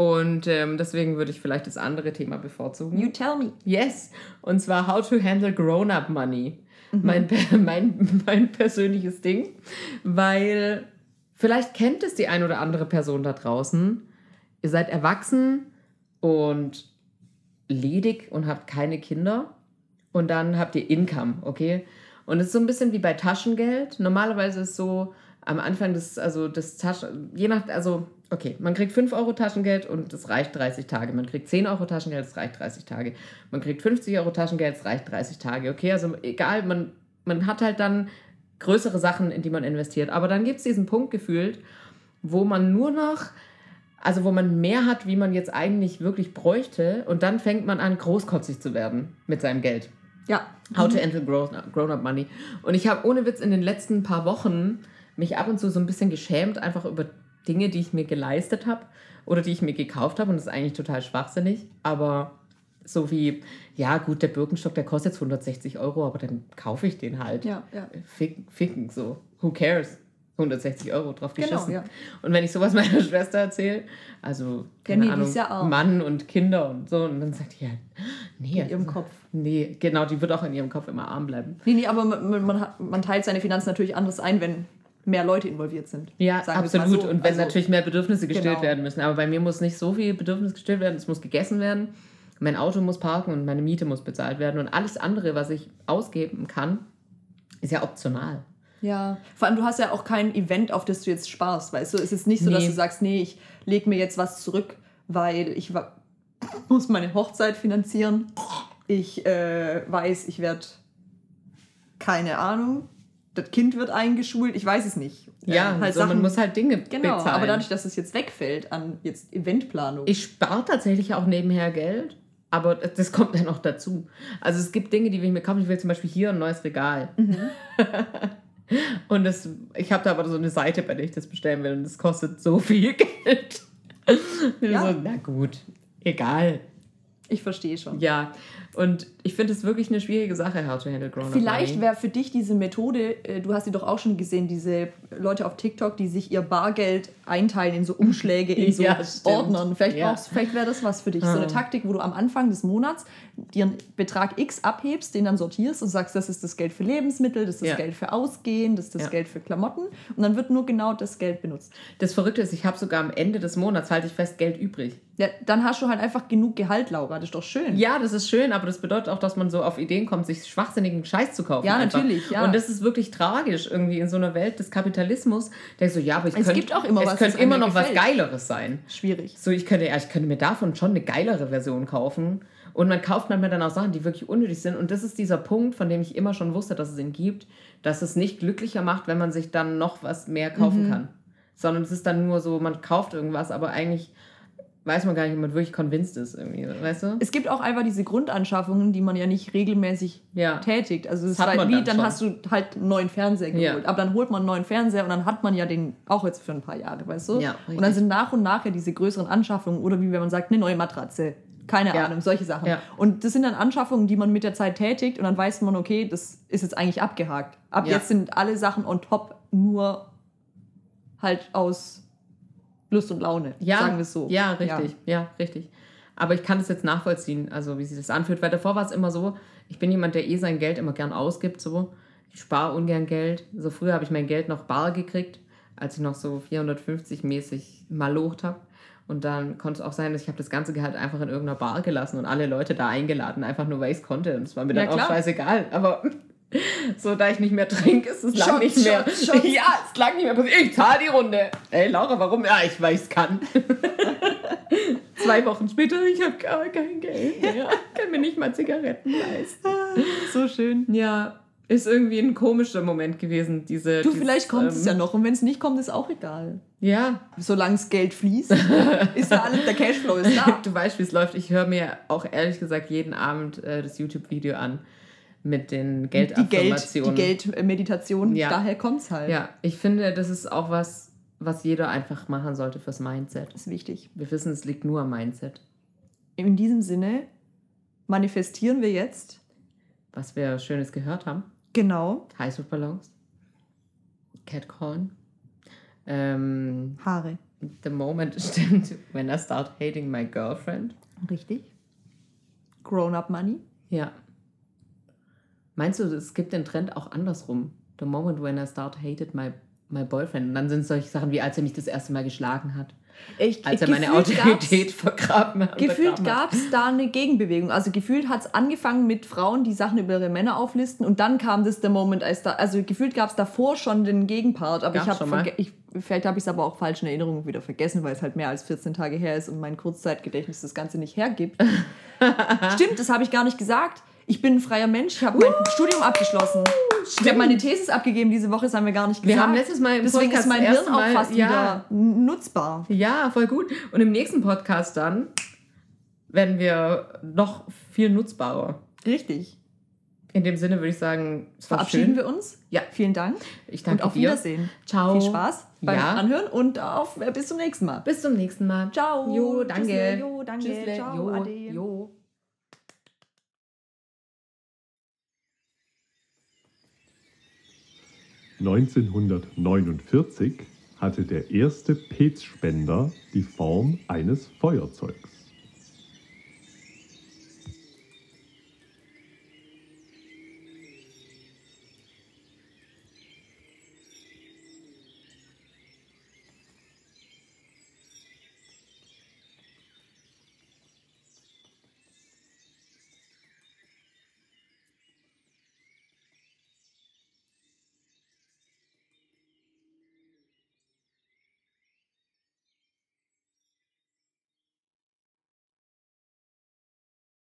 Und ähm, deswegen würde ich vielleicht das andere Thema bevorzugen. You tell me. Yes. Und zwar How to Handle Grown-Up Money. Mein, pe- mein, mein persönliches Ding. Weil vielleicht kennt es die ein oder andere Person da draußen. Ihr seid erwachsen und ledig und habt keine Kinder. Und dann habt ihr Income, okay? Und es ist so ein bisschen wie bei Taschengeld. Normalerweise ist es so, am Anfang des, also das Taschen, je nach, also, okay, man kriegt 5 Euro Taschengeld und das reicht 30 Tage. Man kriegt 10 Euro Taschengeld, das reicht 30 Tage. Man kriegt 50 Euro Taschengeld, das reicht 30 Tage. Okay, also egal, man, man hat halt dann größere Sachen, in die man investiert. Aber dann gibt es diesen Punkt gefühlt, wo man nur noch, also wo man mehr hat, wie man jetzt eigentlich wirklich bräuchte. Und dann fängt man an, großkotzig zu werden mit seinem Geld. Ja. How to Grown- Grown-Up Money. Und ich habe ohne Witz in den letzten paar Wochen mich ab und zu so ein bisschen geschämt, einfach über Dinge, die ich mir geleistet habe oder die ich mir gekauft habe. Und das ist eigentlich total schwachsinnig. Aber so wie, ja gut, der Birkenstock, der kostet jetzt 160 Euro, aber dann kaufe ich den halt. Ja, ja. Ficken, ficken so. Who cares? 160 Euro drauf Genau, geschissen. ja. Und wenn ich sowas meiner Schwester erzähle, also keine nee, die Ahnung, ja. Mann und Kinder und so, und dann sagt die halt, nee, In ihrem Kopf. Nee, genau, die wird auch in ihrem Kopf immer arm bleiben. Nee, nee, aber man, man- man teilt seine Finanzen natürlich anders ein, wenn mehr Leute involviert sind. Ja, absolut. so. Und wenn Also, natürlich mehr Bedürfnisse gestillt genau. werden müssen. Aber bei mir muss nicht so viel Bedürfnis gestillt werden. Es muss gegessen werden. Mein Auto muss parken und meine Miete muss bezahlt werden. Und alles andere, was ich ausgeben kann, ist ja optional. Ja, vor allem du hast ja auch kein Event, auf das du jetzt sparst, weißt du? Es ist nicht so, dass Nee. du sagst, nee, ich lege mir jetzt was zurück, weil ich muss meine Hochzeit finanzieren. Ich äh, weiß, ich werde, keine Ahnung, das Kind wird eingeschult, ich weiß es nicht. Ja, Ähm, halt so, man Sachen- muss halt Dinge Genau, bezahlen. aber dadurch, dass es jetzt wegfällt an jetzt Eventplanung. Ich spare tatsächlich auch nebenher Geld, aber das kommt dann auch dazu. Also es gibt Dinge, die will ich mir kaufen. Ich will zum Beispiel hier ein neues Regal. Mhm. und das, ich habe da aber so eine Seite, bei der ich das bestellen will und das kostet so viel Geld. Ja. so, na gut, egal. ich verstehe schon. Ja, und ich finde es wirklich eine schwierige Sache, how to handle grown-up Vielleicht wäre für dich diese Methode, äh, du hast sie doch auch schon gesehen, diese Leute auf TikTok, die sich ihr Bargeld einteilen in so Umschläge, in so Ja. Ordnern. Vielleicht, Ja. brauchst- vielleicht wäre das was für dich. So eine Ah. Taktik, wo du am Anfang des Monats dir einen Betrag X abhebst, den dann sortierst und sagst, das ist das Geld für Lebensmittel, das ist das Ja. Geld für Ausgehen, das ist das. Geld für Klamotten. Und dann wird nur genau das Geld benutzt. Das Verrückte ist, ich habe sogar am Ende des Monats, halte ich fest, Geld übrig. Ja, dann hast du halt einfach genug Gehalt, Laura. Das ist doch schön. Ja, das ist schön, aber das bedeutet auch, dass man so auf Ideen kommt, sich schwachsinnigen Scheiß zu kaufen. Ja, einfach. natürlich, ja. Und das ist wirklich tragisch irgendwie in so einer Welt des Kapitalismus. Denkst du, ja, aber ich Es könnte, gibt auch immer es was, könnte immer noch was gefällt. Geileres sein. Schwierig. So, ich könnte, ja, ich könnte mir davon schon eine geilere Version kaufen. Und man kauft manchmal dann auch Sachen, die wirklich unnötig sind. Und das ist dieser Punkt, von dem ich immer schon wusste, dass es ihn gibt, dass es nicht glücklicher macht, wenn man sich dann noch was mehr kaufen Mhm. kann. Sondern es ist dann nur so, man kauft irgendwas, aber eigentlich weiß man gar nicht, ob man wirklich convinced ist irgendwie, weißt du? Es gibt auch einfach diese Grundanschaffungen, die man ja nicht regelmäßig Ja. tätigt. Also es ist halt wie, dann dann, hast du halt einen neuen Fernseher Ja. geholt. Aber dann holt man einen neuen Fernseher und dann hat man ja den auch jetzt für ein paar Jahre, weißt du? Ja, und dann sind nach und nach ja diese größeren Anschaffungen oder wie wenn man sagt, eine neue Matratze. Keine Ja. Ahnung, solche Sachen. Ja. Und das sind dann Anschaffungen, die man mit der Zeit tätigt und dann weiß man, okay, das ist jetzt eigentlich abgehakt. Ab Ja. jetzt sind alle Sachen on top nur halt aus Lust und Laune, Ja, sagen wir es so. Ja, richtig. Ja. richtig. Aber ich kann es jetzt nachvollziehen, also wie sich das anfühlt, weil davor war es immer so, ich bin jemand, der eh sein Geld immer gern ausgibt, so. Ich spare ungern Geld. So früher habe ich mein Geld noch bar gekriegt, als ich noch so 450 mäßig malocht habe. Und dann konnte es auch sein, dass ich habe das ganze Gehalt einfach in irgendeiner Bar gelassen und alle Leute da eingeladen, einfach nur weil ich es konnte. Und es war mir Ja, dann auch klar. scheißegal. Aber so, da ich nicht mehr trinke, ist es lang Shots, nicht mehr. Shots, Shots. Ja, es lang nicht mehr passiert. Ich zahle die Runde. Ey, Laura, warum? Ja, ich weiß, es kann. Zwei Wochen später, ich habe gar kein Geld mehr. Kann mir nicht mal Zigaretten leisten. So schön. Ja, ist irgendwie ein komischer Moment gewesen, diese. Du, dieses, vielleicht kommt es ähm, ja noch und wenn es nicht kommt, ist auch egal. Ja, Solange das Geld fließt, ist ja alles, der Cashflow ist da. du weißt, wie es läuft. Ich höre mir auch ehrlich gesagt jeden Abend äh, das YouTube-Video an. Mit den Die Geld, Geldaffirmationen. die Geldmeditation, Ja. daher kommt es halt. Ja, ich finde, das ist auch was, was jeder einfach machen sollte fürs Mindset. Das ist wichtig. Wir wissen, es liegt nur am Mindset. In diesem Sinne manifestieren wir jetzt Was wir Schönes gehört haben. genau Heißluftballons. Catcalling. Ähm, Haare. the moment stimmt, when I start hating my girlfriend. Richtig. Grown-up Money. Ja. Meinst du, es gibt den Trend auch andersrum? The moment when I start hated my, my boyfriend. Und dann sind es solche Sachen wie, als er mich das erste Mal geschlagen hat. Ich, Als er meine Autorität vergraben hat. Gefühlt gab es da eine Gegenbewegung. Also gefühlt hat es angefangen mit Frauen, die Sachen über ihre Männer auflisten und dann kam das der Moment, als da, also gefühlt gab es davor schon den Gegenpart, aber Gab's ich habe, vielleicht habe ich es aber auch falsch in Erinnerung wieder vergessen, weil es halt mehr als 14 Tage her ist und mein Kurzzeitgedächtnis das Ganze nicht hergibt. Stimmt, das habe ich gar nicht gesagt. Ich bin ein freier Mensch, ich habe mein Studium abgeschlossen. Ich habe meine Thesis abgegeben diese Woche, das haben wir gar nicht Wir gesagt. haben letztes Mal im Deswegen Podcast ist mein Hirn auch fast ja. wieder nutzbar. Ja, voll gut. Und im nächsten Podcast dann werden wir noch viel nutzbarer. Richtig. In dem Sinne würde ich sagen, es war Verabschieden schön. wir uns. Ja. Vielen Dank. Ich danke und auf dir. Wiedersehen. Ciao. Viel Spaß beim Ja. Anhören und auf, äh, bis zum nächsten Mal. Bis zum nächsten Mal. Ciao. Jo, danke. Tschüssle, jo, danke. Tschüssle, Ciao, jo, ade. jo. (1949) hatte der erste Petspender die Form eines Feuerzeugs